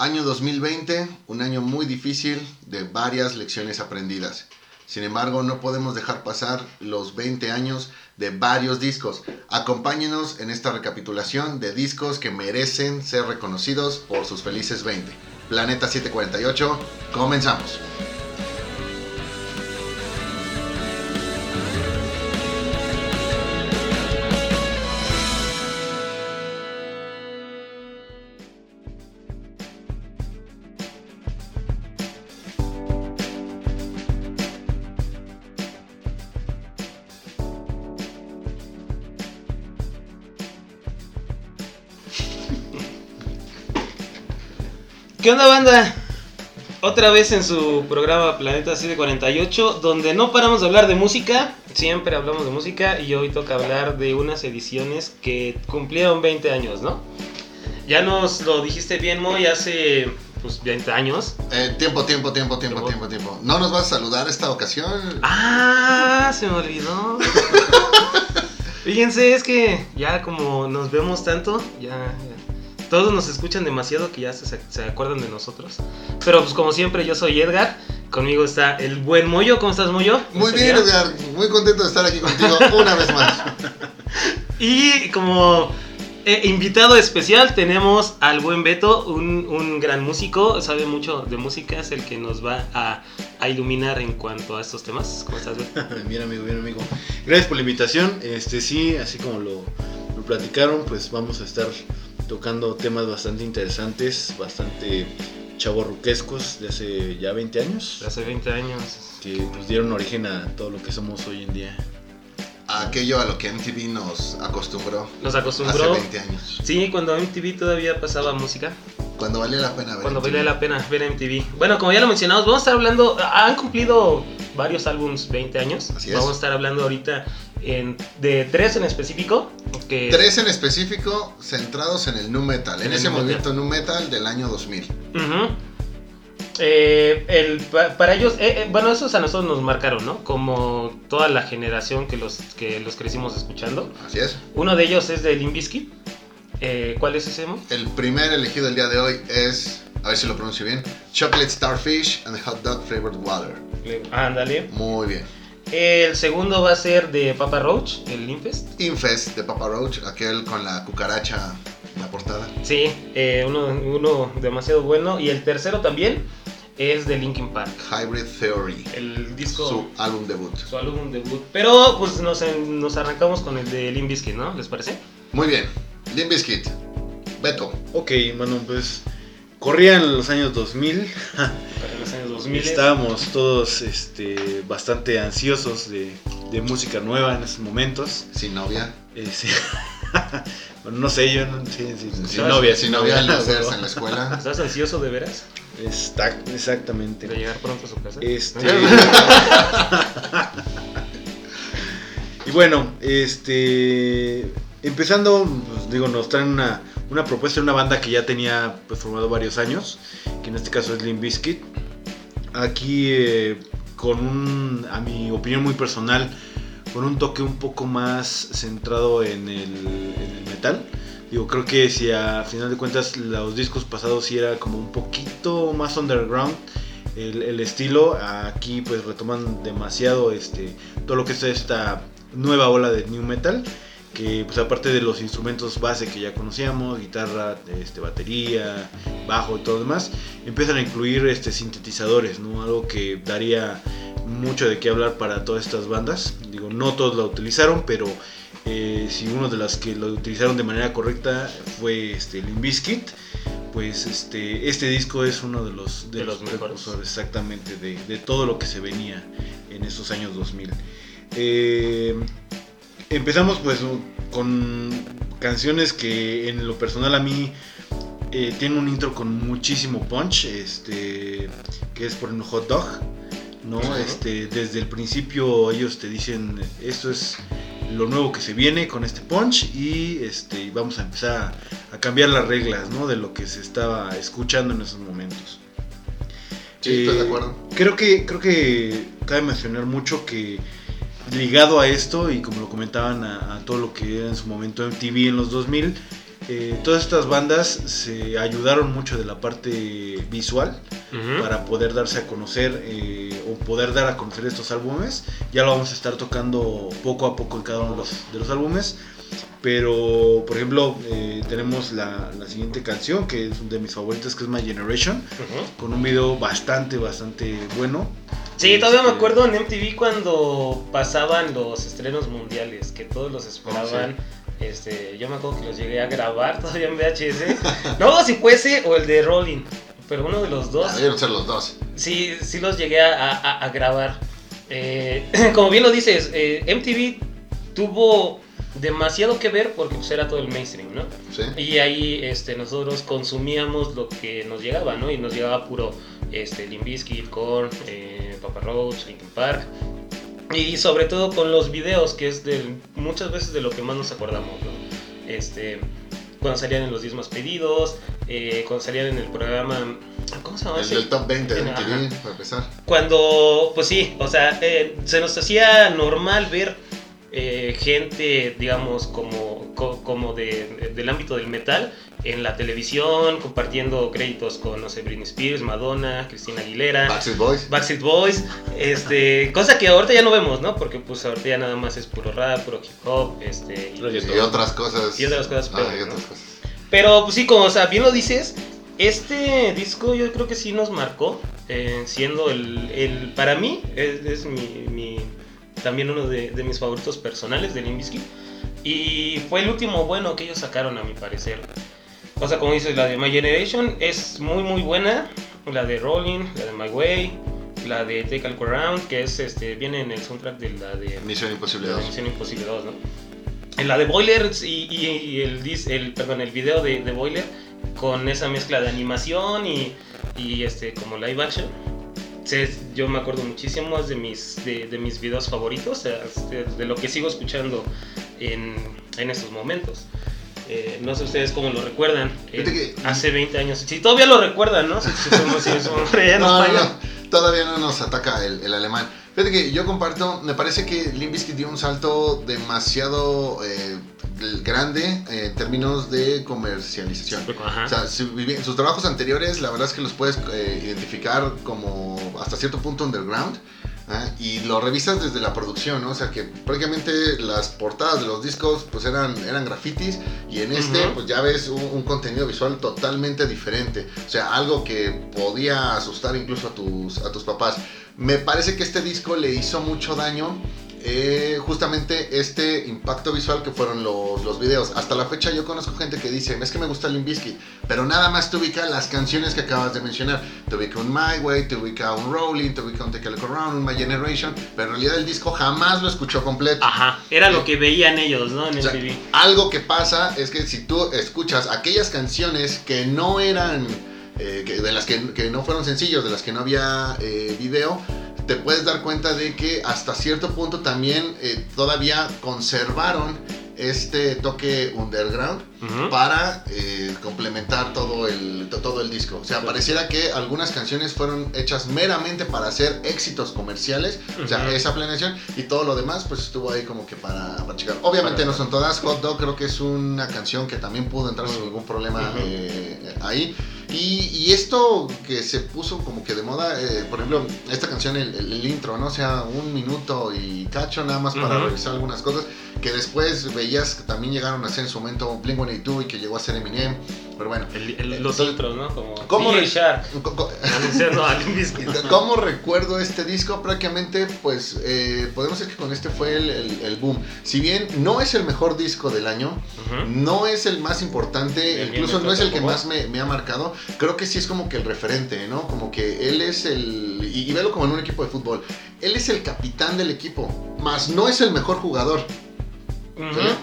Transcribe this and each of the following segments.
Año 2020, un año muy difícil de varias lecciones aprendidas. Sin embargo, no podemos dejar pasar los 20 años de varios discos. Acompáñenos en esta recapitulación de discos que merecen ser reconocidos por sus felices 20. Planeta 748, comenzamos. ¿Qué onda banda? Otra vez en su programa Planeta 748, donde no paramos de hablar de música, siempre hablamos de música y hoy toca hablar de unas ediciones que cumplieron 20 años, ¿no? Ya nos lo dijiste bien, Moy, hace pues 20 años. Eh, tiempo, tiempo, tiempo, tiempo, tiempo, tiempo. ¿No nos vas a saludar esta ocasión? Ah, se me olvidó. Fíjense, es que ya como nos vemos tanto, ya, ya todos nos escuchan demasiado que ya se, se, acuerdan de nosotros. Pero pues como siempre yo soy Edgar, conmigo está el buen Moyo, ¿cómo estás Moyo? Muy bien Edgar, muy contento de estar aquí contigo una vez más. Y como eh, invitado especial tenemos al buen Beto, un, un, gran músico, sabe mucho de música, es el que nos va a, a iluminar en cuanto a estos temas. ¿Cómo estás, Beto? bien amigo, bien amigo. Gracias por la invitación. Este sí, así como lo, lo platicaron, pues vamos a estar tocando temas bastante interesantes, bastante chavorruquescos de hace ya 20 años. De hace 20 años. Que pues dieron origen a todo lo que somos hoy en día. A aquello a lo que MTV nos acostumbró. Nos acostumbró. Hace 20 años. Sí, cuando MTV todavía pasaba música. Cuando valía la pena ver Cuando MTV. valía la pena ver MTV. Bueno, como ya lo mencionamos, vamos a estar hablando. Han cumplido varios álbums 20 años. Así es. Vamos a estar hablando ahorita en, de tres en específico. Que Tres en específico centrados en el nu metal, en, ese movimiento nu metal del año 2000. Ujú. Eh, el, pa- para ellos, eh, eh, bueno, esos a nosotros nos marcaron, ¿no? Como toda la generación que los, que los crecimos escuchando. Así es. Uno de ellos es de Limp Bizkit. Eh, ¿Cuál es ese, Mo? El primer elegido el día de hoy es, a ver si lo pronuncio bien, Chocolate Starfish and Hot Dog Flavored Water. Ándale. Muy bien. El segundo va a ser de Papa Roach, el Limpest. Infest de Papa Roach, aquel con la cucaracha en la portada. Sí, eh, uno, uno demasiado bueno. Y el tercero también es de Linkin Park. Hybrid Theory, El disco, su álbum debut. su álbum debut. Pero pues nos, en- nos arrancamos con el de Limp Bizkit, ¿no? ¿Les parece? Muy bien. Limp Bizkit. Beto. Ok, mano, pues corrían los años 2000. Para los años 2000. Estábamos todos este, bastante ansiosos de, de música nueva en esos momentos. Sin novia. Eh, sí. bueno, no sé, yo no, sí, sí, sin novia, Sin novia, losers en la escuela. ¿Estás ansioso de veras? Está, De exactamente. llegar pronto a su casa. Este. y bueno, este. Empezando, pues, digo, nos traen una, una propuesta de una banda que ya tenía pues, formado varios años, que en este caso es Limp Bizkit. Aquí, eh, con un, a mi opinión muy personal, con un toque un poco más centrado en el, en el metal. Digo, creo que si a final de cuentas los discos pasados sí era como un poquito más underground el, el estilo, aquí pues retoman demasiado este, todo lo que es esta nueva ola de new metal. Que pues aparte de los instrumentos base que ya conocíamos, guitarra, este, batería, bajo y todo lo demás, empiezan a incluir este, sintetizadores, ¿no? Algo que daría mucho de qué hablar para todas estas bandas. Digo, no todos lo utilizaron, pero eh, si uno de las que lo utilizaron de manera correcta fue este, Limp Bizkit, pues este, este disco es uno de los, de De los, los mejores. precursores exactamente de, de todo lo que se venía en esos años 2000. Eh, empezamos pues con canciones que en lo personal a mí eh, tienen un intro con muchísimo punch, este, que es por un hot dog. ¿no? Este, desde el principio ellos te dicen esto es lo nuevo que se viene con este punch y este, vamos a empezar a, a cambiar las reglas ¿no? de lo que se estaba escuchando en esos momentos. Sí, estoy de Eh, acuerdo. Creo que, creo que cabe mencionar mucho que ligado a esto y como lo comentaban a, a todo lo que era en su momento MTV en los 2000, eh, todas estas bandas se ayudaron mucho de la parte visual para poder darse a conocer eh, o poder dar a conocer estos álbumes. Ya lo vamos a estar tocando poco a poco en cada uno de los, de los álbumes. Pero, por ejemplo, eh, tenemos la, la siguiente canción que es de mis favoritas, que es My Generation, con un video bastante, bastante bueno. Sí, todavía me acuerdo en MTV cuando pasaban los estrenos mundiales, que todos los esperaban. Este, yo me acuerdo que los llegué a grabar todavía en VHS. no, si fuese o el de Rolling, pero uno de los dos. Ah, Debieron ser los dos. Sí, sí los llegué a, a- a grabar. Eh, como bien lo dices, eh, MTV tuvo demasiado que ver porque pues, era todo el mainstream, ¿no? ¿sí? Y ahí este, nosotros consumíamos lo que nos llegaba, ¿no? Y nos llegaba puro este, Limp Bizkit, Korn, eh, Papa Roach, Linkin Park. Y sobre todo con los videos, que es de, muchas veces de lo que más nos acordamos, ¿no? Este, cuando salían en los 10 más pedidos, eh, cuando salían en el programa... ¿Cómo se llama El del top 20 de. MTV, para empezar. Cuando, pues sí, o sea, eh, se nos hacía normal ver eh, gente, digamos, como, co- como de, del ámbito del metal en la televisión, compartiendo créditos con, no sé, Britney Spears, Madonna, Cristina Aguilera. Backstreet Boys. Backstreet Boys, este, cosa que ahorita ya no vemos, ¿no? Porque pues ahorita ya nada más es puro rap, puro hip hop, este, y-. Y otras cosas. Y otras cosas Ah, y ¿no? otras cosas. pero pues sí, como o sea, bien lo dices, este disco yo creo que sí nos marcó, eh, siendo el, el- para mí, es, es mi, mi- también uno de, de mis favoritos personales de Limp Bizkit. Y fue el último bueno que ellos sacaron a mi parecer. O sea, como dices, la de My Generation es muy muy buena, la de Rolling, la de My Way, la de Take a Look Around, que es este, viene en el soundtrack de la de Misión Imposible de 2. Misión Imposible 2, ¿no? La de Boiler y, y- y el, el, perdón, el video de, de Boiler con esa mezcla de animación y, y este como live action. Yo me acuerdo muchísimo de mis, de, de mis videos favoritos, de, de lo que sigo escuchando en, en estos momentos. Eh, no sé ustedes cómo lo recuerdan. eh, que- hace 20 años. Si todavía lo recuerdan, ¿no? Si, si su- si ya no No, todavía no nos ataca el, el alemán. Fíjate que yo comparto, me parece que Limp Bizkit dio un salto demasiado eh, grande eh, en términos de comercialización. Ajá. O sea, su- sus trabajos anteriores, la verdad es que los puedes eh, identificar como hasta cierto punto underground. ¿Ah? Y lo revisas desde la producción, ¿no? O sea, que prácticamente las portadas de los discos pues eran, eran grafitis y en este pues ya ves un, un contenido visual totalmente diferente. O sea, algo que podía asustar incluso a tus, a tus papás. Me parece que este disco le hizo mucho daño eh, justamente este impacto visual que fueron los, los videos. Hasta la fecha yo conozco gente que dice, es que me gusta Limp Bizkit, pero nada más te ubica las canciones que acabas de mencionar. Te ubica un My Way, te ubica un Rolling, te ubica un Take a Look Around, un My Generation, pero en realidad el disco jamás lo escuchó completo. Ajá, era lo que veían ellos, ¿no? En O sea, MTV. algo que pasa es que si tú escuchas aquellas canciones que no eran, eh, que- de las que, que no fueron sencillos, de las que no había eh, video, te puedes dar cuenta de que hasta cierto punto también eh, todavía conservaron este toque underground para eh, complementar todo el, to- todo el disco. O sea, pareciera que algunas canciones fueron hechas meramente para hacer éxitos comerciales, o sea, esa planeación, y todo lo demás pues estuvo ahí como que para, para checar. Obviamente Para- no son todas, Hot Dog creo que es una canción que también pudo entrar sin ningún problema eh, ahí. Y, y esto que se puso como que de moda, eh, por ejemplo, esta canción, el, el- el intro, ¿no? O sea, un minuto y cacho nada más para Ujú. revisar algunas cosas que después veías que también llegaron a ser en su momento Blink-182 y que llegó a ser Eminem. Pero bueno, El- los Entonces, intros, ¿no? Como ¿cómo re-. ¿Cómo recuerdo este disco? Prácticamente, pues, eh, podemos decir que con este fue el, boom. Si bien no es el mejor disco del año, Ujú. no es el más importante, incluso bien no es el que más me, me ha marcado, creo que sí es como que el referente, ¿no? Como que él es el, y, y velo como en un equipo de fútbol, él es el capitán del equipo, más no es el mejor jugador.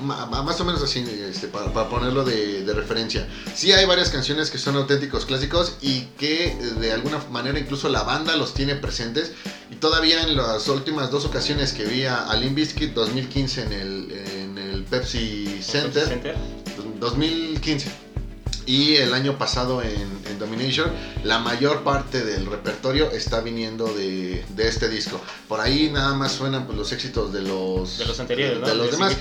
Ma- ma- Más o menos así, este, para, para ponerlo de, de referencia. Sí hay varias canciones que son auténticos clásicos y que de alguna manera incluso la banda los tiene presentes. Y todavía en las últimas dos ocasiones que vi a, a Bizkit, 2015 en el, en el Pepsi Center, Center. 2015. Y el año pasado en, en Domination, la mayor parte del repertorio está viniendo de, de este disco. Por ahí nada más suenan pues, los éxitos de los, De los anteriores, ¿no? de los De demás.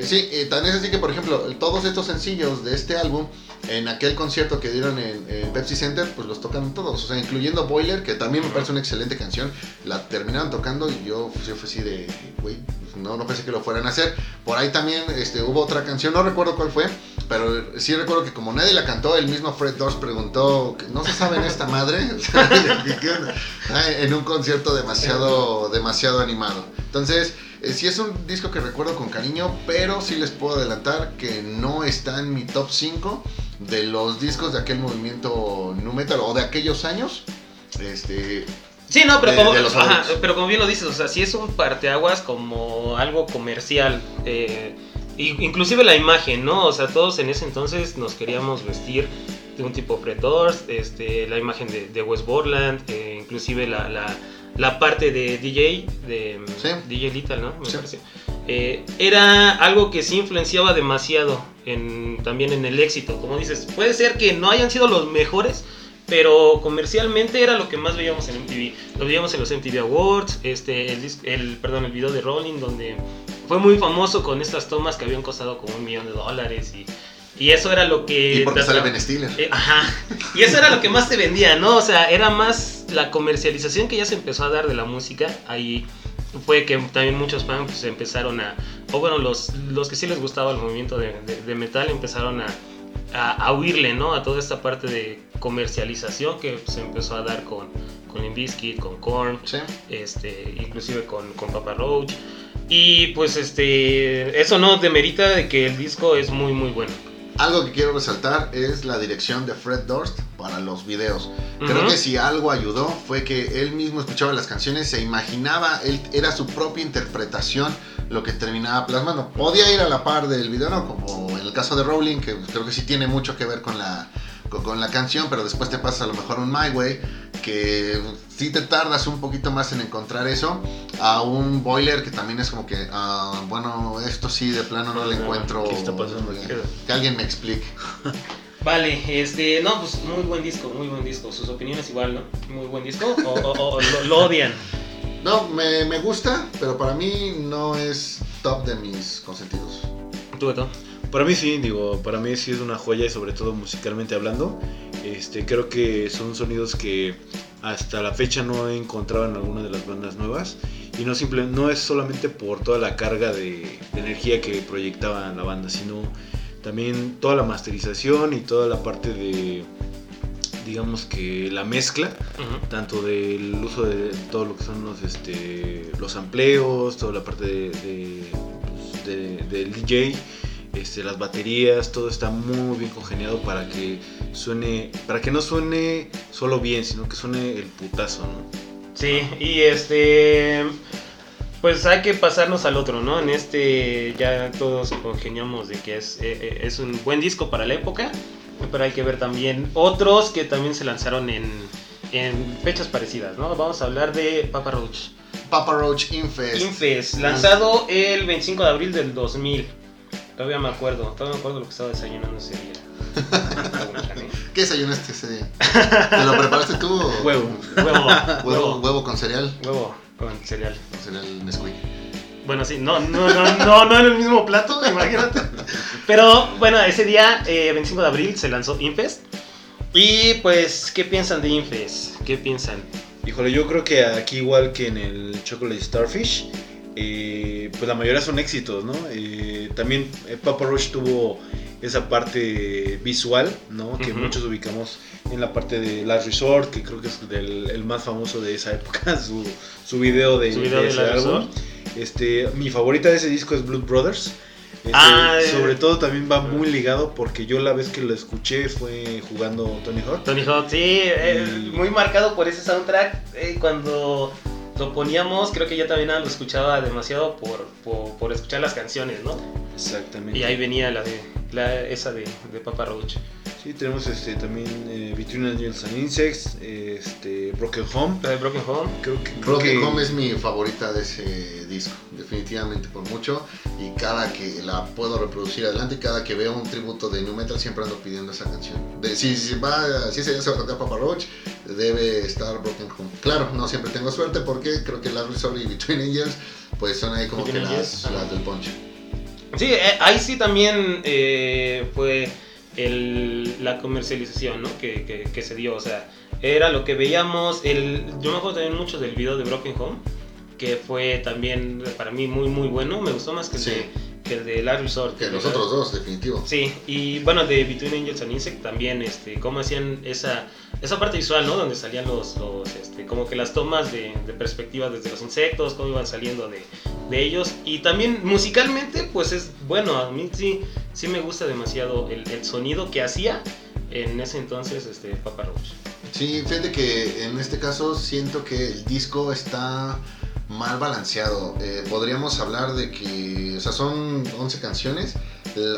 Y- sí, y tan es así que, por ejemplo, todos estos sencillos de este álbum, en aquel concierto que dieron en, en Pepsi Center, pues los tocan todos. O sea, incluyendo Boiler, que también me parece una excelente canción. La terminaron tocando y yo, pues, yo fui así de, güey, no, no pensé que lo fueran a hacer. Por ahí también este, hubo otra canción, no recuerdo cuál fue, pero sí recuerdo que como nadie la cantó, el mismo Fred Durst preguntó, ¿no se sabe en esta madre? En un concierto demasiado, demasiado animado. Entonces, eh, sí es un disco que recuerdo con cariño, pero sí les puedo adelantar que no está en mi top 5 de los discos de aquel movimiento nu metal o de aquellos años. Este, Sí, no, pero de- como, de los ajá, pero como bien lo dices, o sea, sí es un parteaguas como algo comercial. eh, inclusive la imagen, ¿no? O sea, todos en ese entonces nos queríamos vestir de un tipo Fred Durst, este, la imagen de, de Wes Borland, eh, inclusive la, la, la parte de DJ, de Sí. DJ Lethal, ¿no? Me Sí. parece. Eh, era algo que sí influenciaba demasiado en, también en el éxito. Como dices, puede ser que no hayan sido los mejores, pero comercialmente era lo que más veíamos en MTV. Lo veíamos en los MTV Awards, este, el, el, perdón, el video de Rolling, donde fue muy famoso con estas tomas que habían costado como un millón de dólares y, y eso era lo que... y porque sale Ben Stiller. eh, ajá. Y eso era lo que más te vendía, ¿no? O sea, era más la comercialización que ya se empezó a dar de la música. Ahí fue que también muchos fans pues, empezaron a. O bueno, los, los que sí les gustaba el movimiento de, de- de metal empezaron a, a, a huirle, ¿no? A toda esta parte de comercialización que se empezó a dar con, con Limp Bizkit, con Korn, Sí. este, inclusive con, con Papa Roach. Y pues este, eso no demerita de que el disco es muy muy bueno. Algo que quiero resaltar es la dirección de Fred Durst para los videos. Creo que si algo ayudó fue que él mismo escuchaba las canciones, se imaginaba, él era su propia interpretación lo que terminaba plasmando. Podía ir a la par del video, ¿no? Como en el caso de Rowling, que creo que sí tiene mucho que ver con la, con, con la canción, pero después te pasa a lo mejor un My Way, que sí te tardas un poquito más en encontrar eso, a un Boiler que también es como que, ah, bueno, esto sí de plano no le No, encuentro. ¿qué está pasando? Que alguien me explique. Vale, este, no, pues muy buen disco, muy buen disco. Sus opiniones igual, ¿no? Muy buen disco. O, o- o lo, lo odian. No, me, me gusta, pero para mí no es top de mis consentidos. ¿Tú, Beto? Para mí sí, digo, para mí sí es una joya y sobre todo musicalmente hablando. Este, creo que son sonidos que hasta la fecha no he encontrado en alguna de las bandas nuevas y no simple, no es solamente por toda la carga de, de energía que proyectaba la banda, sino también toda la masterización y toda la parte de digamos que la mezcla Ujú. tanto del uso de todo lo que son los este los amplios toda la parte de, de, pues, de- del DJ este, las baterías todo está muy bien congeniado para que suene para que no suene solo bien sino que suene el putazo ¿no? Sí, y este. Pues hay que pasarnos al otro, ¿no? En este ya todos congeniamos de que es, eh, eh, es un buen disco para la época, pero hay que ver también otros que también se lanzaron en, en fechas parecidas, ¿no? Vamos a hablar de Papa Roach. Papa Roach Infest. Infest, lanzado el 25 de abril del 2000. Todavía me acuerdo, todavía me acuerdo lo que estaba desayunando ese día. ¿Qué desayunaste ese día? ¿Te lo preparaste tú? o- huevo Huevo, Huevo, huevo, huevo con cereal. huevo con cereal. Con cereal Nesquik. Bueno, sí, no, no, no, no, no en el mismo plato, imagínate. Pero bueno, ese día, eh, 25 de abril, se lanzó Infest. Y pues, ¿qué piensan de Infest? ¿Qué piensan? Híjole, yo creo que aquí igual que en el Chocolate Starfish, eh, pues la mayoría son éxitos, ¿no? Eh, también eh, Papa Roach tuvo esa parte visual, ¿no? Que muchos ubicamos en la parte de Last Resort, que creo que es del- el más famoso de esa época, su, su video de, Su video de de ese álbum. Este, mi favorita de ese disco es Blood Brothers. Este, Ah, eh. sobre todo también va muy ligado porque yo la vez que lo escuché fue jugando Tony Hawk. Tony Hawk, sí, eh, muy marcado por ese soundtrack. eh, cuando lo poníamos, creo que yo también lo escuchaba demasiado por, por, por escuchar las canciones, ¿no? Exactamente. Y ahí venía la de la, esa de, de Papa Roach. Sí, tenemos este, también eh, Between Angels and Insects, eh, este, Broken Home. La de Broken Home. Creo que, creo Broken que- Home es mi favorita de ese disco, definitivamente por mucho. y cada que la puedo reproducir adelante, cada que veo un tributo de New Metal siempre ando pidiendo esa canción. De, si, si va, si se va a tocar Papa Roach, debe estar Broken Home. Claro, no siempre tengo suerte porque creo que Last Resort y Between Angels pues son ahí como que Between las, Angels, las del ponche. Sí, eh, ahí sí también eh, fue el- la comercialización ¿no? que, que- que se dio. O sea, era lo que veíamos. El, yo me acuerdo también mucho del video de Broken Home, que fue también para mí muy, muy bueno. Me gustó más que el, Sí. de, que el de Last Resort. Que los otros dos, definitivo. Sí, y bueno, de Between Angels and Insect también, este, cómo hacían esa, esa parte visual, ¿no? Donde salían los, los este, como que las tomas de, de perspectiva desde los insectos, cómo iban saliendo de, de ellos. Y también musicalmente, pues es bueno, a mí sí, sí me gusta demasiado el, el sonido que hacía en ese entonces este, Papa Roach. Sí, fíjate que en este caso siento que el disco está mal balanceado. Eh, podríamos hablar de que, o sea, son 11 canciones.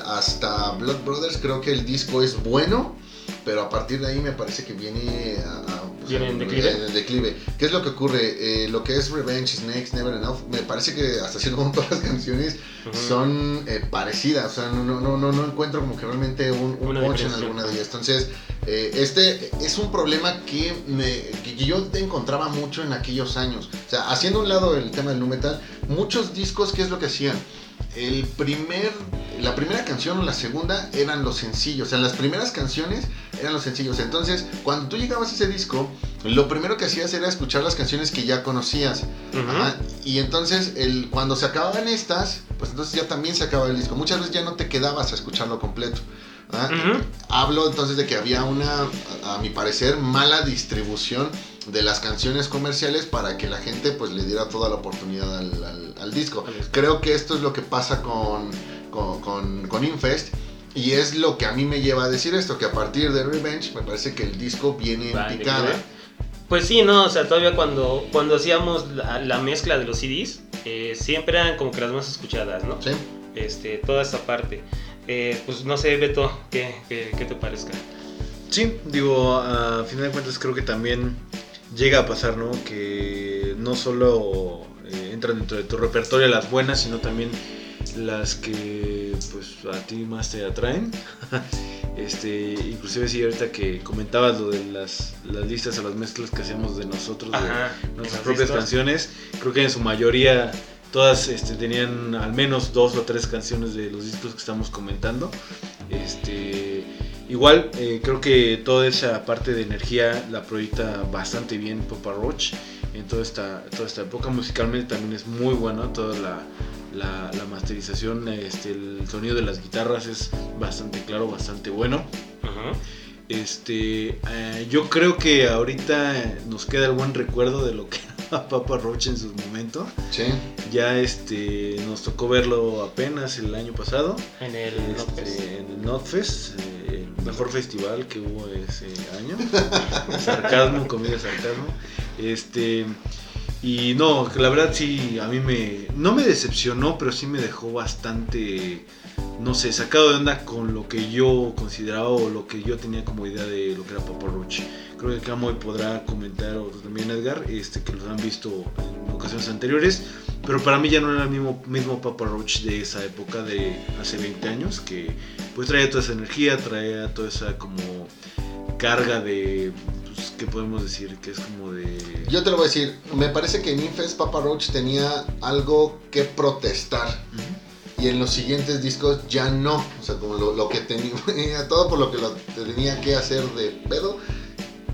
Hasta Blood Brothers creo que el disco es bueno, pero a partir de ahí me parece que viene a, a- pues, Viene en declive. en el declive. ¿Qué es lo que ocurre? Eh, lo que es Revenge, Snakes, Never Enough, me parece que hasta cierto punto las canciones son eh, parecidas. O sea, no, no, no, no, no encuentro como que realmente un, un en alguna de ellas. Entonces, eh, este es un problema que, me, que yo encontraba mucho en aquellos años. O sea, haciendo un lado el tema del nu metal, muchos discos, ¿qué es lo que hacían? El primer, la primera canción o la segunda eran los sencillos. O sea, las primeras canciones eran los sencillos. Entonces, cuando tú llegabas a ese disco, lo primero que hacías era escuchar las canciones que ya conocías. Ajá, Y entonces, el, cuando se acababan estas, pues entonces ya también se acababa el disco. Muchas veces ya no te quedabas a escucharlo completo. Hablo entonces de que había una, a mi parecer, mala distribución de las canciones comerciales para que la gente pues le diera toda la oportunidad al, al- al disco. Creo que esto es lo que pasa con, con, con, con Infest. Y es lo que a mí me lleva a decir esto, que a partir de Revenge me parece que el disco viene en picada. Pues sí, no, o sea, todavía cuando, cuando hacíamos la, la mezcla de los CDs, eh, siempre eran como que las más escuchadas, ¿no? ¿Sí? Este, toda esta parte. Eh, pues no sé, Beto, ¿qué, qué, qué te parezca? Sí, digo, a final de cuentas creo que también llega a pasar, ¿no? Que no solo eh, entran dentro de tu repertorio las buenas, sino también las que pues a ti más te atraen. este, inclusive sí, ahorita que comentabas lo de las, las listas o las mezclas que hacemos de nosotros, de nuestras propias listas. canciones, creo que en su mayoría todas este, tenían al menos dos o tres canciones de los discos que estamos comentando. Este, igual eh, creo que toda esa parte de energía la proyecta bastante bien Papa Roach en toda esta, toda esta época. Musicalmente también es muy bueno, toda la, la, la masterización, este, el sonido de las guitarras es bastante claro, bastante bueno. Este, eh, yo creo que ahorita nos queda el buen recuerdo de lo que era Papa Roach en su momento. Sí. Ya este, nos tocó verlo apenas el año pasado En el este, Notfest. en el Notfest, eh, mejor festival que hubo ese año. sarcasmo, comida sarcasmo. Este, y no, la verdad sí, a mí me, no me decepcionó, pero sí me dejó bastante, no sé, sacado de onda con lo que yo consideraba o lo que yo tenía como idea de lo que era Papa Roach. Creo que Camoy podrá comentar, o también Edgar, este, que los han visto ocasiones anteriores. Pero para mí ya no era el mismo, mismo Papa Roach de esa época, de hace 20 años, que pues traía toda esa energía, traía toda esa como carga de, pues, ¿qué podemos decir? Que es como de... Yo te lo voy a decir, me parece que en Infest Papa Roach tenía algo que protestar. Y en los siguientes discos ya no. O sea, como lo, lo que tenía, todo por lo que lo tenía que hacer de pedo,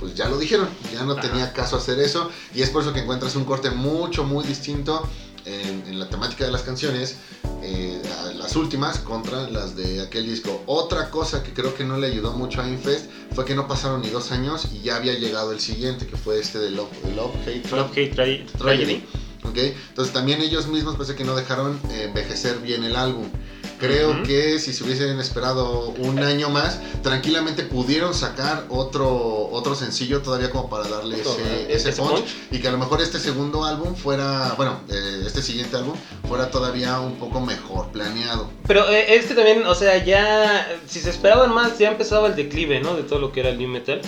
pues ya lo dijeron. Ya no Ajá. tenía caso hacer eso. Y es por eso que encuentras un corte mucho, muy distinto en, en la temática de las canciones. eh, las últimas contra las de aquel disco. Otra cosa que creo que no le ayudó mucho a Infest fue que no pasaron ni dos años y ya había llegado el siguiente, que fue este de Love, Love Hate, Tra- Love Hate Tra- Tragedy. Tragedy. ¿ok? Entonces también ellos mismos parece que no dejaron eh, envejecer bien el álbum. Creo que si se hubiesen esperado un año más, tranquilamente pudieron sacar otro, otro sencillo todavía como para darle Otro, ese, ese Ese punch, punch. y que a lo mejor este segundo álbum fuera, bueno, eh, este siguiente álbum fuera todavía un poco mejor planeado. Pero eh, es que también, o sea, ya, si se esperaban más, ya empezaba el declive, ¿no? De todo lo que era el new metal.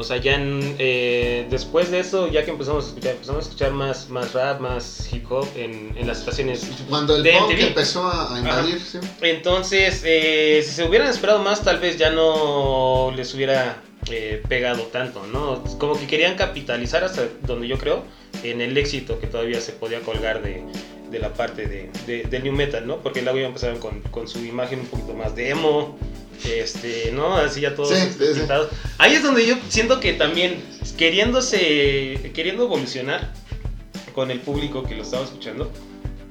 O sea, ya en, eh, después de eso, ya que empezamos a escuchar, empezamos a escuchar más, más rap, más hip hop en, en las estaciones Cuando el de MTV. empezó a, invadir, sí. Entonces, eh, si se hubieran esperado más, tal vez ya no les hubiera eh, pegado tanto, ¿no? Como que querían capitalizar hasta donde yo creo en el éxito que todavía se podía colgar de, de la parte de, de- del new metal, ¿no? Porque luego ya empezaron con, con su imagen un poquito más de emo, este, ¿no? Así ya todos Sí. Ahí es donde yo siento que también queriéndose, queriendo evolucionar con el público que lo estaba escuchando,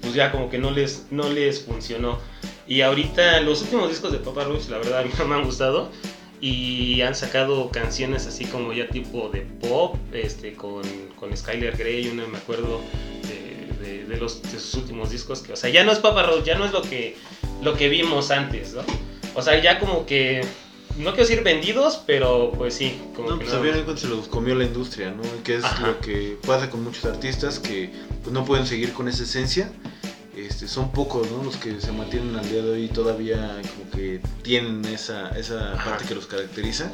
pues ya como que no les, no les funcionó. Y ahorita los últimos discos de Papa Roach, la verdad, a mí me han gustado. Y han sacado canciones así como ya tipo de pop, este, con, con Skyler Grey, una me acuerdo de, de- de los, de sus últimos discos. Que, o sea, ya no es Papa Roach, ya no es lo que, lo que vimos antes, ¿no? O sea, ya como que, no quiero decir vendidos, pero pues sí, como No, que pues al final cuentas se los comió la industria, ¿no? Que es Ajá. lo que pasa con muchos artistas que pues, no pueden seguir con esa esencia. Este, son pocos, ¿no? Los que se mantienen al día de hoy todavía como que tienen esa, esa Ajá. parte que los caracteriza.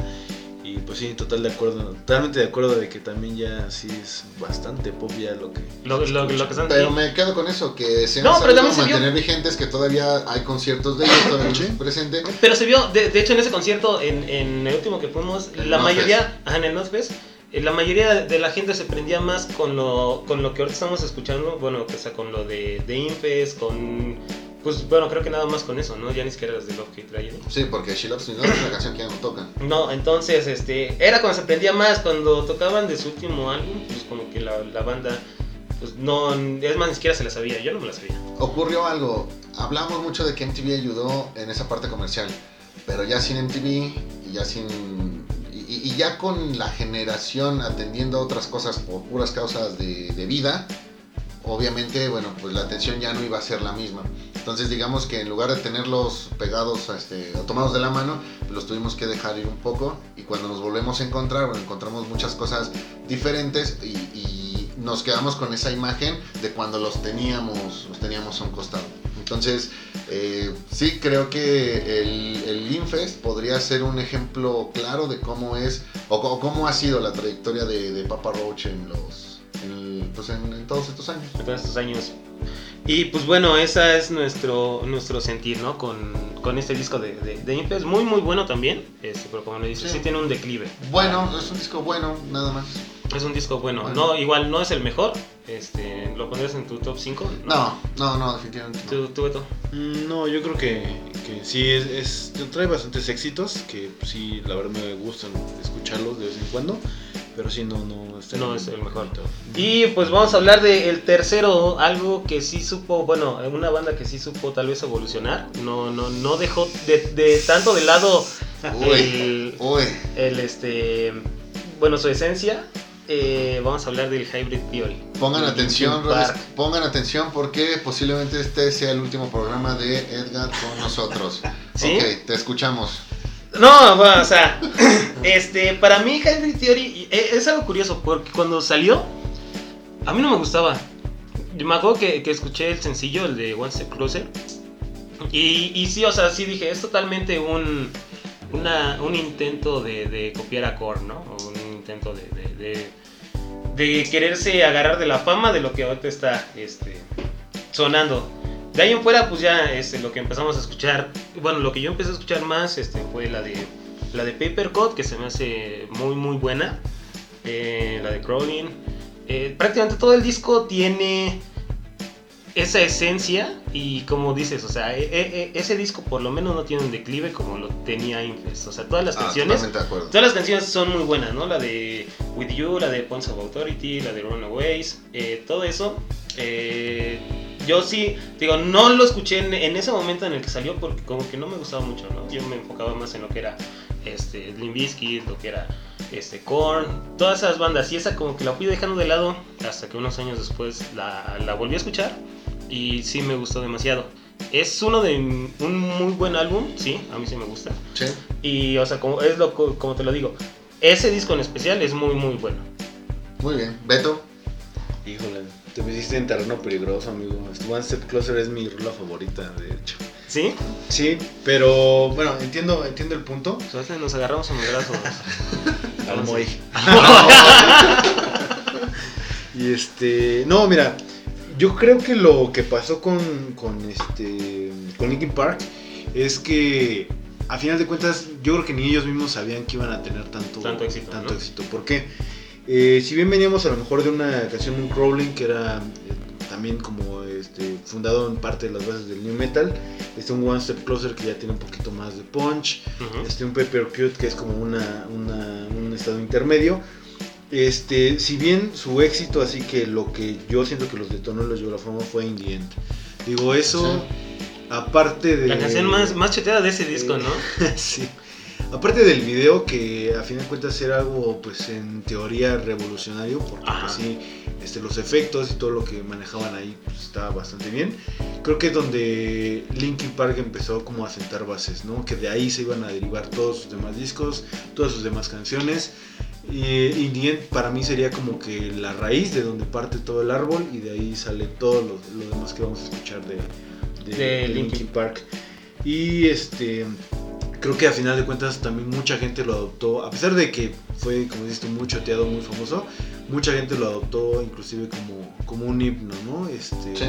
Y pues sí, total de acuerdo, totalmente de acuerdo de que también ya sí es bastante pop ya lo que... Lo, lo- lo que están Pero me quedo con eso, que se han No, pero también se vio- mantener vigentes, que todavía hay conciertos de ellos, todavía Sí. presente. Pero se vio, de, de hecho en ese concierto, en, en el último que fuimos, El la mayoría, ajá, en el Northfest, eh, la mayoría de la gente se prendía más con lo, con lo que ahorita estamos escuchando, bueno, que sea con lo de, de Infest, con, pues bueno, creo que nada más con eso, ¿no? Ya ni siquiera las de Love Hate Tragedy. Sí, porque She Loves Me Not es una canción que ya no tocan. No, entonces, este, era cuando se prendía más, cuando tocaban de su último álbum, pues como que la, la banda, pues no, es más, ni siquiera se la sabía, yo no me la sabía. Ocurrió algo, hablamos mucho de que MTV ayudó en esa parte comercial, pero ya sin MTV y ya sin... Y, y ya con la generación atendiendo a otras cosas por puras causas de, de vida, obviamente, bueno, pues la atención ya no iba a ser la misma. Entonces digamos que en lugar de tenerlos pegados, este, o tomados de la mano, los tuvimos que dejar ir un poco y cuando nos volvemos a encontrar, bueno, encontramos muchas cosas diferentes y, y nos quedamos con esa imagen de cuando los teníamos, los teníamos a un costado. Entonces, eh, sí creo que el, el Infest podría ser un ejemplo claro de cómo es o, co- cómo ha sido la trayectoria de, de Papa Roach en los en, el- pues en- en todos estos años. de todos estos años. Y pues bueno, ese es nuestro, nuestro sentir, ¿no? Con, con este disco de, de, de Infest. Muy, muy bueno también, este, pero como le dices, sí. Sí. tiene un declive. Bueno, es un disco bueno, nada más. Es un disco bueno. Bueno. No, igual no es el mejor. Este, ¿Lo pondrías en tu top 5? No, no, no, definitivamente no. ¿Tú, tú, Beto? Mm, No, yo creo que, que sí, es, es- trae bastantes éxitos, que sí, la verdad me gustan escucharlos de vez en cuando, pero sí, no, no, está No es el mejor. ahorita. Y pues vamos a hablar del tercero, algo que sí supo, bueno, una banda que sí supo tal vez evolucionar. No, no, no dejó de, de tanto de lado Uy, el, uy. el este, bueno, su esencia. Eh, vamos a hablar del Hybrid Theory. Pongan de atención, Park. pongan atención porque posiblemente este sea el último programa de Edgar con nosotros. ¿Sí? Ok, te escuchamos. No, bueno, o sea, este, para mí Hybrid Theory eh, es algo curioso porque cuando salió, a mí no me gustaba. Yo Me acuerdo que, que escuché el sencillo, el de One Step Closer, y, y sí, o sea, sí dije, es totalmente un, un intento de, de copiar a Korn, ¿no? Un intento de, de, de- de quererse agarrar de la fama de lo que ahorita está este, sonando. De ahí en fuera, pues ya este, lo que empezamos a escuchar, bueno, lo que yo empecé a escuchar más este, fue la de, la de Paper Cut, que se me hace muy, muy buena. Eh, la de Crawling. Eh, prácticamente todo el disco tiene esa esencia y como dices, o sea, e- e- e- ese disco por lo menos no tiene un declive como lo tenía Infest. O sea, todas las Ah, canciones... Todas las canciones son muy buenas, ¿no? La de With You, la de Points of Authority, la de Runaways, eh, todo eso. eh, yo sí, digo, no lo escuché en, en ese momento en el que salió porque como que no me gustaba mucho, ¿no? Yo me enfocaba más en lo que era este, Limp Bizkit, lo que era este, Korn, todas esas bandas. Y esa como que la fui dejando de lado hasta que unos años después la, la volví a escuchar y sí me gustó demasiado. Es uno de un muy buen álbum, sí, a mí sí me gusta. Sí. Y, o sea, como, es lo, co- como te lo digo, ese disco en especial es muy, muy bueno. Muy bien. Beto. Híjole, te metiste en terreno peligroso, amigo. One Step Closer es mi rola favorita, de hecho. ¿Sí? Sí, pero bueno, entiendo, entiendo el punto. Ahorita nos agarramos a madrazos. Al Moy. y este. No, mira. Yo creo que lo que pasó con, con este. con Linkin Park es que. A final de cuentas, yo creo que ni ellos mismos sabían que iban a tener tanto, Tanto éxito, Tanto ¿no? éxito. ¿Por qué? Eh, si bien veníamos a lo mejor de una canción un crawling que era eh, también como este, fundado en parte de las bases del new metal, este un One Step Closer que ya tiene un poquito más de punch, este un Pepper Cute que es como una, una- un estado intermedio. Este, si bien su éxito, así que lo que yo siento que los detonó y los llevó la fama fue In the End. Digo, eso, aparte de. La canción más, más cheteada de ese disco, Eh, ¿no? sí. Aparte del video que a fin de cuentas era algo pues en teoría revolucionario porque pues sí este, los efectos y todo lo que manejaban ahí pues, estaba bastante bien. Creo que es donde Linkin Park empezó como a sentar bases no que de ahí se iban a derivar todos sus demás discos todas sus demás canciones. Y para mí sería como que la raíz de donde parte todo el árbol y de ahí sale todo lo, lo demás que vamos a escuchar de, de- De. Linkin. Park. Y este creo que a final de cuentas también mucha gente lo adoptó, a pesar de que fue, como dices tú, muy choteado, muy famoso, mucha gente lo adoptó inclusive como, como un himno, ¿no? Este, Sí.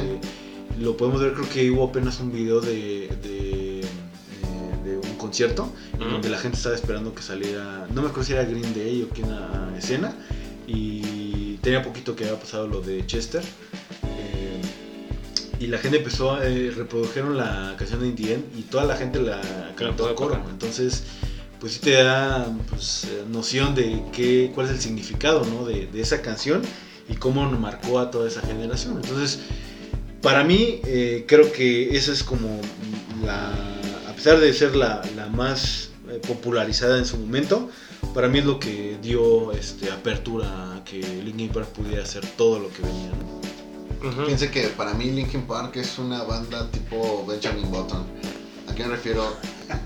Lo podemos ver, creo que hubo apenas un video de, de, eh, de un concierto en Ujú. donde la gente estaba esperando que saliera, no me acuerdo si era Green Day o quién a escena, y tenía poquito que había pasado lo de Chester. Y la gente empezó, a eh, reprodujeron la canción de Indie End y toda la gente la cantó a coro. Entonces, pues sí te da pues, eh, noción de qué, cuál es el significado ¿no? de, de esa canción y cómo marcó a toda esa generación. Entonces, para mí, eh, creo que esa es como la, a pesar de ser la, la más eh, popularizada en su momento, para mí es lo que dio este, apertura a que Linkin Park pudiera hacer todo lo que venía. ¿no? Piense que para mí Linkin Park es una banda tipo Benjamin Button. ¿A qué me refiero?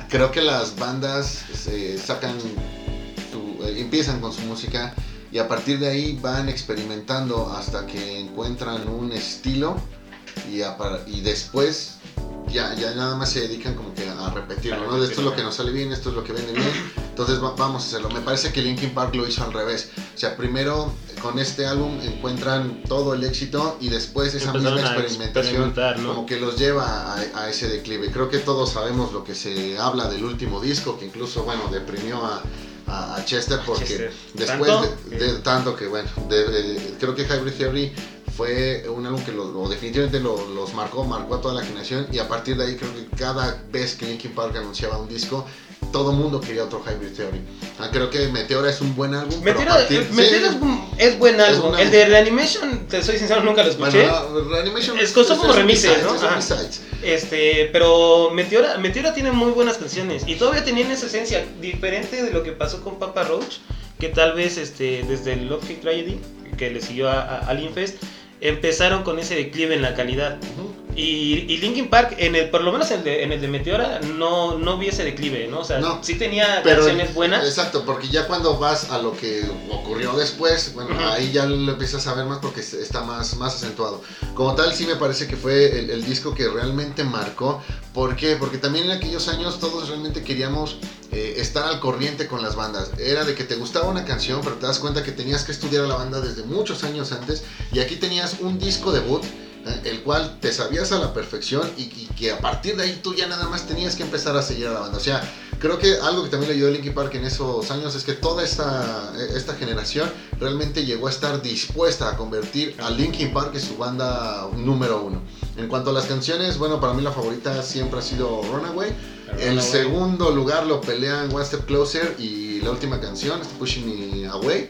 Creo que las bandas se sacan, su- eh, empiezan con su música y a partir de ahí van experimentando hasta que encuentran un estilo y, a par- y después ya, ya nada más se dedican como que a repetirlo, ¿no? Esto es lo que nos sale bien, esto es lo que vende bien, entonces va- vamos a hacerlo. Me parece que Linkin Park lo hizo al revés. O sea, primero con este álbum encuentran todo el éxito y después esa Empezaron misma experimentación como que los lleva a, a ese declive. Creo que todos sabemos lo que se habla del último disco, que incluso, bueno, deprimió a, a- a Chester porque Chester. después ¿Tanto? de, de tanto que, bueno, de- de- creo que Hybrid Theory fue un álbum que lo, lo- definitivamente lo- los marcó, marcó a toda la generación y a partir de ahí creo que cada vez que Linkin Park anunciaba un disco, todo mundo quería otro Hybrid Theory. Ah, creo que Meteora es un buen álbum. Meteora, partir- eh, Meteora sí. es, buen álbum. El de Reanimation, te soy sincero, nunca lo escuché. Bueno, no, Reanimation Es- como remises, ¿no? es. B-sides. Este, pero Meteora, Meteora tiene muy buenas canciones y todavía tenían esa esencia diferente de lo que pasó con Papa Roach, que tal vez este, desde el Love Hate Tragedy, que le siguió a, a, empezaron con ese declive en la calidad. Y, y Linkin Park, en el, por lo menos en el de, en el de Meteora, no, no vi ese declive, ¿no? O sea, No. sí tenía Pero- canciones buenas. Exacto, porque ya cuando vas a lo que ocurrió después, bueno, Ujú. ahí ya lo empiezas a ver más porque está más, más acentuado. Como tal, sí me parece que fue el, el disco que realmente marcó. ¿Por qué? Porque también en aquellos años todos realmente queríamos eh, estar al corriente con las bandas. Era de que te gustaba una canción, pero te das cuenta que tenías que estudiar a la banda desde muchos años antes. Y aquí tenías un disco debut. El cual te sabías a la perfección y, y que a partir de ahí tú ya nada más tenías que empezar a seguir a la banda. O sea, creo que algo que también le ayudó a Linkin Park en esos años es que toda esta, esta generación realmente llegó a estar dispuesta a convertir a Linkin Park en su banda número uno. En cuanto a las canciones, bueno, para mí la favorita siempre ha sido Runaway. El segundo lugar lo pelean One Step Closer y la última canción, Pushing Me Away.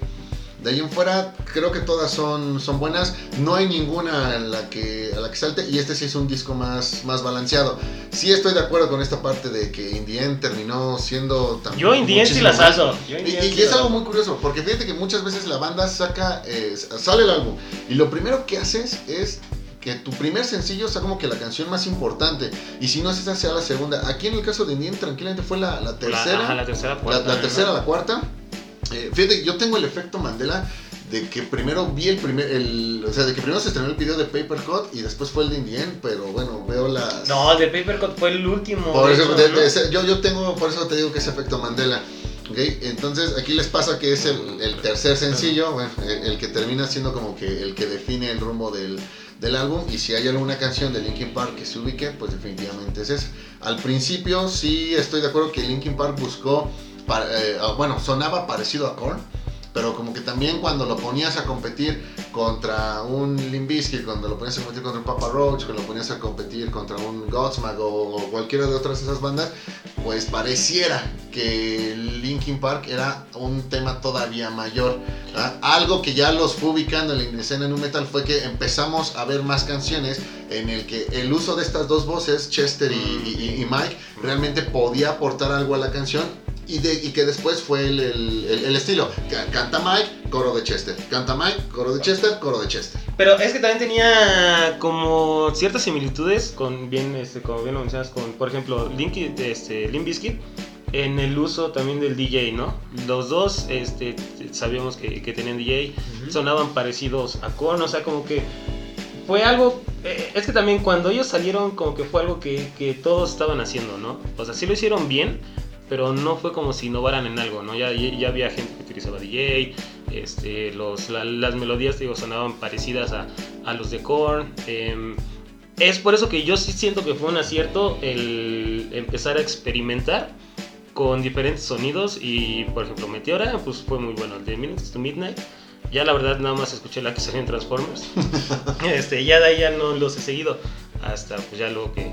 De ahí en fuera, creo que todas son, son buenas. No hay ninguna en la que, a la que salte. Y este sí es un disco más, más balanceado. Sí estoy de acuerdo con esta parte de que In the End terminó siendo también. Yo Indien sí la salto. Y, Indien y sí es la algo muy curioso, porque fíjate que muchas veces la banda saca, eh, sale el álbum y lo primero que haces es que tu primer sencillo sea como que la canción más importante y si no es esa sea la segunda. Aquí en el caso de Indien tranquilamente fue la, la La- tercera, ajá, la tercera, la, cuarta, la ¿no? tercera, la cuarta. Eh, fíjate, yo tengo el efecto Mandela de que primero vi el primer, el, o sea, de que primero se estrenó el video de Paper Cut y después fue el de Indien, pero bueno, veo las... No, el de Papercut fue el último. Por eso, yo, yo tengo, por eso te digo que es efecto Mandela. Ok, entonces aquí les pasa que es el, el tercer sencillo, bueno, el, el que termina siendo como que el que define el rumbo del, del álbum. Y si hay alguna canción de Linkin Park que se ubique, pues definitivamente es esa. Al principio sí estoy de acuerdo que Linkin Park buscó, eh, bueno, sonaba parecido a Korn. Pero como que también cuando lo ponías a competir contra un Limp Bizkit, cuando lo ponías a competir contra un Papa Roach, cuando lo ponías a competir contra un Godsmack o, o cualquiera de otras esas bandas, pues pareciera que Linkin Park era un tema todavía mayor. Algo que ya los fue en la escena nu metal fue que empezamos a ver más canciones en el que el uso de estas dos voces, Chester y Mike, realmente podía aportar algo a la canción. Y, de- y que después fue el, el- el- el estilo. Ca- Canta Mike, coro de Chester. Canta Mike, coro de Chester, coro de Chester. Pero es que también tenía como ciertas similitudes con bien, este, como bien lo mencionas, con, por ejemplo, Link, este, Limp Bizkit en el uso también del DJ, ¿no? Los dos, este, sabíamos que, que tenían DJ, sonaban parecidos a Korn, o sea, como que fue algo, eh, es que también cuando ellos salieron como que fue algo que, que todos estaban haciendo, ¿no? O sea, sí lo hicieron bien, pero no fue como si innovaran en algo, ¿no? Ya, ya había gente que utilizaba DJ, este, los, la- las melodías, digo, sonaban parecidas a, a los de Korn. em, es por eso que yo sí siento que fue un acierto el empezar a experimentar con diferentes sonidos y, por ejemplo, Meteora, pues fue muy bueno. El de Minutes to Midnight, ya la verdad nada más escuché la que salió en Transformers. este, ya de ahí ya no los he seguido. Hasta pues ya luego que,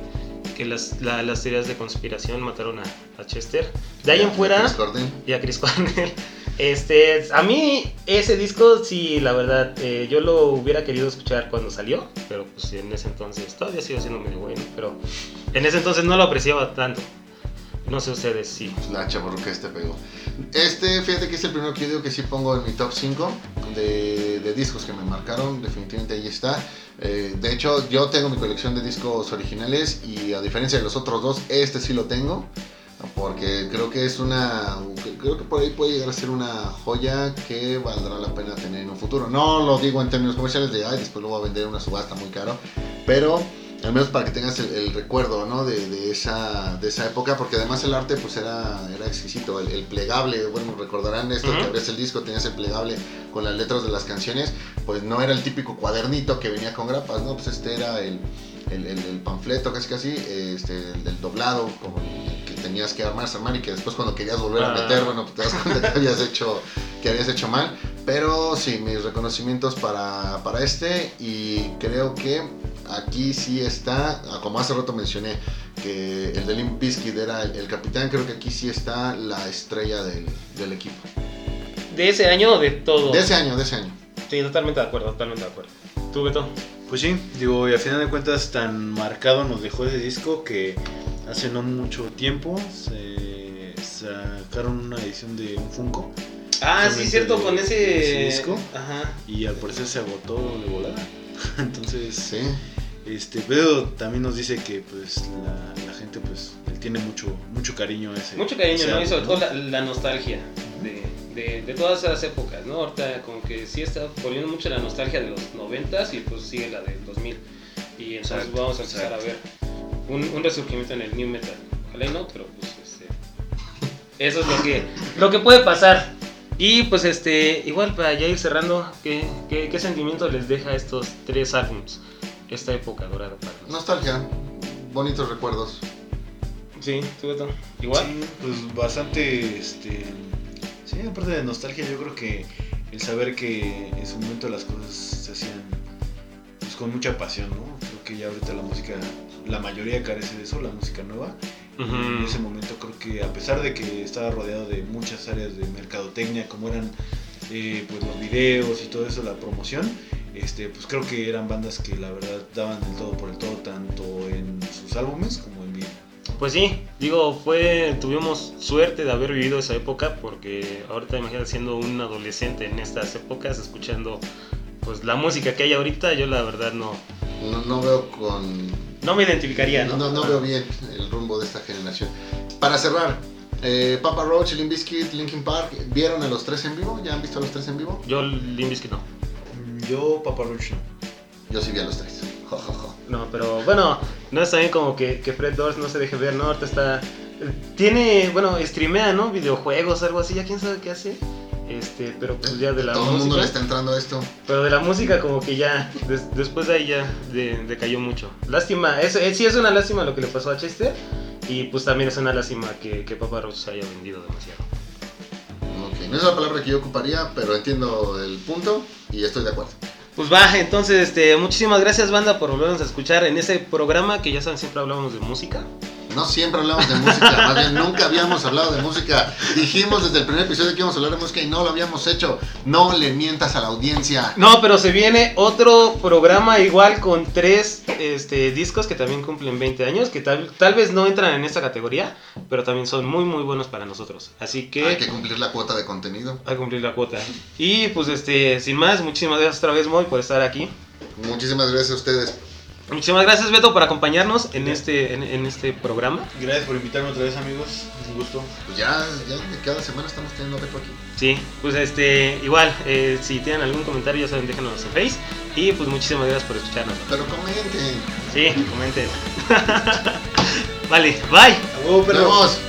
que las, la- las teorías de conspiración mataron a, a Chester. De ahí en fuera Chris Cornell. y a Chris Cornell. Este, a mí ese disco sí, la verdad, eh, yo lo hubiera querido escuchar cuando salió, pero pues en ese entonces todavía sigo siendo medio bueno, pero en ese entonces no lo apreciaba tanto. No sé ustedes si. La chaburruca este pegó. Este, fíjate que es el primero que que sí pongo en mi top 5 de, de discos que me marcaron. Definitivamente ahí está. Eh, de hecho, yo tengo mi colección de discos originales y a diferencia de los otros dos, este sí lo tengo. Porque creo que es una. Creo que por ahí puede llegar a ser una joya que valdrá la pena tener en un futuro. No lo digo en términos comerciales de, ay, después lo voy a vender en una subasta muy caro. Pero al menos para que tengas el, el recuerdo ¿no? de, de esa, de esa época, porque además el arte pues era, era exquisito, el, el plegable, bueno, recordarán esto, que abrías el disco, tenías el plegable con las letras de las canciones, pues no era el típico cuadernito que venía con grapas, no, pues este era el, el, el- panfleto casi casi, este, el, doblado, como el que tenías que armar, armar y que después cuando querías volver a Ah. meter, bueno, pues te das cuenta que habías hecho, que habías hecho mal, pero sí, mis reconocimientos para, para este y creo que aquí sí está, ah, como hace rato mencioné, que el de Limp Bizkit era el, el capitán, creo que aquí sí está la estrella del, del equipo. ¿De ese año o de todo? De ese año, de ese año. Sí, totalmente de acuerdo, totalmente de acuerdo. ¿Tú, Beto? Pues sí, digo, y al final de cuentas tan marcado nos dejó ese disco que hace no mucho tiempo se sacaron una edición de un Funko Ah, sí, cierto, de- con ese... ese disco. Ajá. y al parecer se agotó de volada. Entonces, Sí. este, pero también nos dice que pues la, la gente pues él tiene mucho mucho cariño a ese. Mucho cariño, ese ¿no? Y sobre ¿no? todo la, la nostalgia de, de, de todas esas épocas, ¿no? Ahorita como que sí está volviendo mucho la nostalgia de los 90 y pues sigue la del 2000. Y entonces Exacto, vamos a empezar exacto. a ver un, un resurgimiento en el new metal. Ojalá y no, pero pues este, eso es lo que, lo que puede pasar. Y pues este, igual para ya ir cerrando, ¿qué, qué, qué sentimiento les deja estos tres álbums? Esta época dorada para nosotros. Nostalgia, bonitos recuerdos. Sí, ¿tú, Beto? Igual. Sí, pues bastante, este, sí, aparte de nostalgia, yo creo que el saber que en su momento las cosas se hacían pues, con mucha pasión, ¿no? Que ya ahorita la música, la mayoría carece de eso, la música nueva. Ujú. En ese momento creo que a pesar de que estaba rodeado de muchas áreas de mercadotecnia, como eran eh, pues los videos y todo eso, la promoción, este, pues creo que eran bandas que la verdad daban el todo por el todo, tanto en sus álbumes como en vivo. Pues sí, digo, fue, tuvimos suerte de haber vivido esa época porque ahorita imagínate siendo un adolescente en estas épocas, escuchando pues la música que hay ahorita, yo la verdad no, No, no veo con. no me identificaría, ¿no? No, no veo bien el rumbo de esta generación. Para cerrar, eh, Papa Roach, Limp Bizkit, Linkin Park, ¿vieron a los tres en vivo? ¿Ya han visto a los tres en vivo? Yo Limp Bizkit no. Yo, Papa Roach, no. Yo sí vi a los tres. Jo, jo, jo. No, pero bueno, no es también como que, que Fred Durst no se deje ver, ¿no? Ahorita está Tiene, bueno, streamea, ¿no? Videojuegos, algo así, ya quién sabe qué hace. Este, pero pues ya de la Todo el mundo música. le está entrando a esto. Pero de la música como que ya, des- después de ahí ya de- decayó mucho. Lástima, es, es- sí es una lástima lo que le pasó a Chester. Y pues también es una lástima que, que Papa Roach se haya vendido demasiado. Ok, no es la palabra que yo ocuparía, pero entiendo el punto y estoy de acuerdo. Pues va, entonces, este, muchísimas gracias banda por volvernos a escuchar en este programa que ya saben, siempre hablamos de música. No siempre hablamos de música, más bien nunca habíamos hablado de música. Dijimos desde el primer episodio que íbamos a hablar de música y no lo habíamos hecho. No le mientas a la audiencia. No, pero se viene otro programa igual con tres este, discos que también cumplen 20 años, que tal, tal vez no entran en esta categoría, pero también son muy muy buenos para nosotros. Así que... Hay que cumplir la cuota de contenido. a cumplir la cuota. Y pues este, sin más, muchísimas gracias otra vez Moy por estar aquí. Muchísimas gracias a ustedes. Muchísimas gracias Beto por acompañarnos en este, en, en este programa. Gracias por invitarme otra vez, amigos. Un gusto. Pues ya, ya cada semana estamos teniendo reto aquí. Sí, pues este, igual, eh, si tienen algún comentario ya saben, déjenos en Face. Y pues muchísimas gracias por escucharnos. Pero comenten. Sí, comenten. vale, bye. A Nos vemos.